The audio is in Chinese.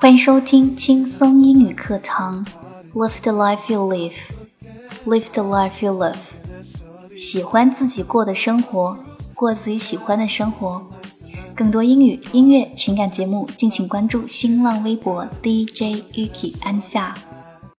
欢迎收听轻松英语课堂 live the life you live. Live the life you love. 喜欢自己过的生活过自己喜欢的生活。更多英语音乐情感节目敬请关注新浪微博 dj yuki 安夏。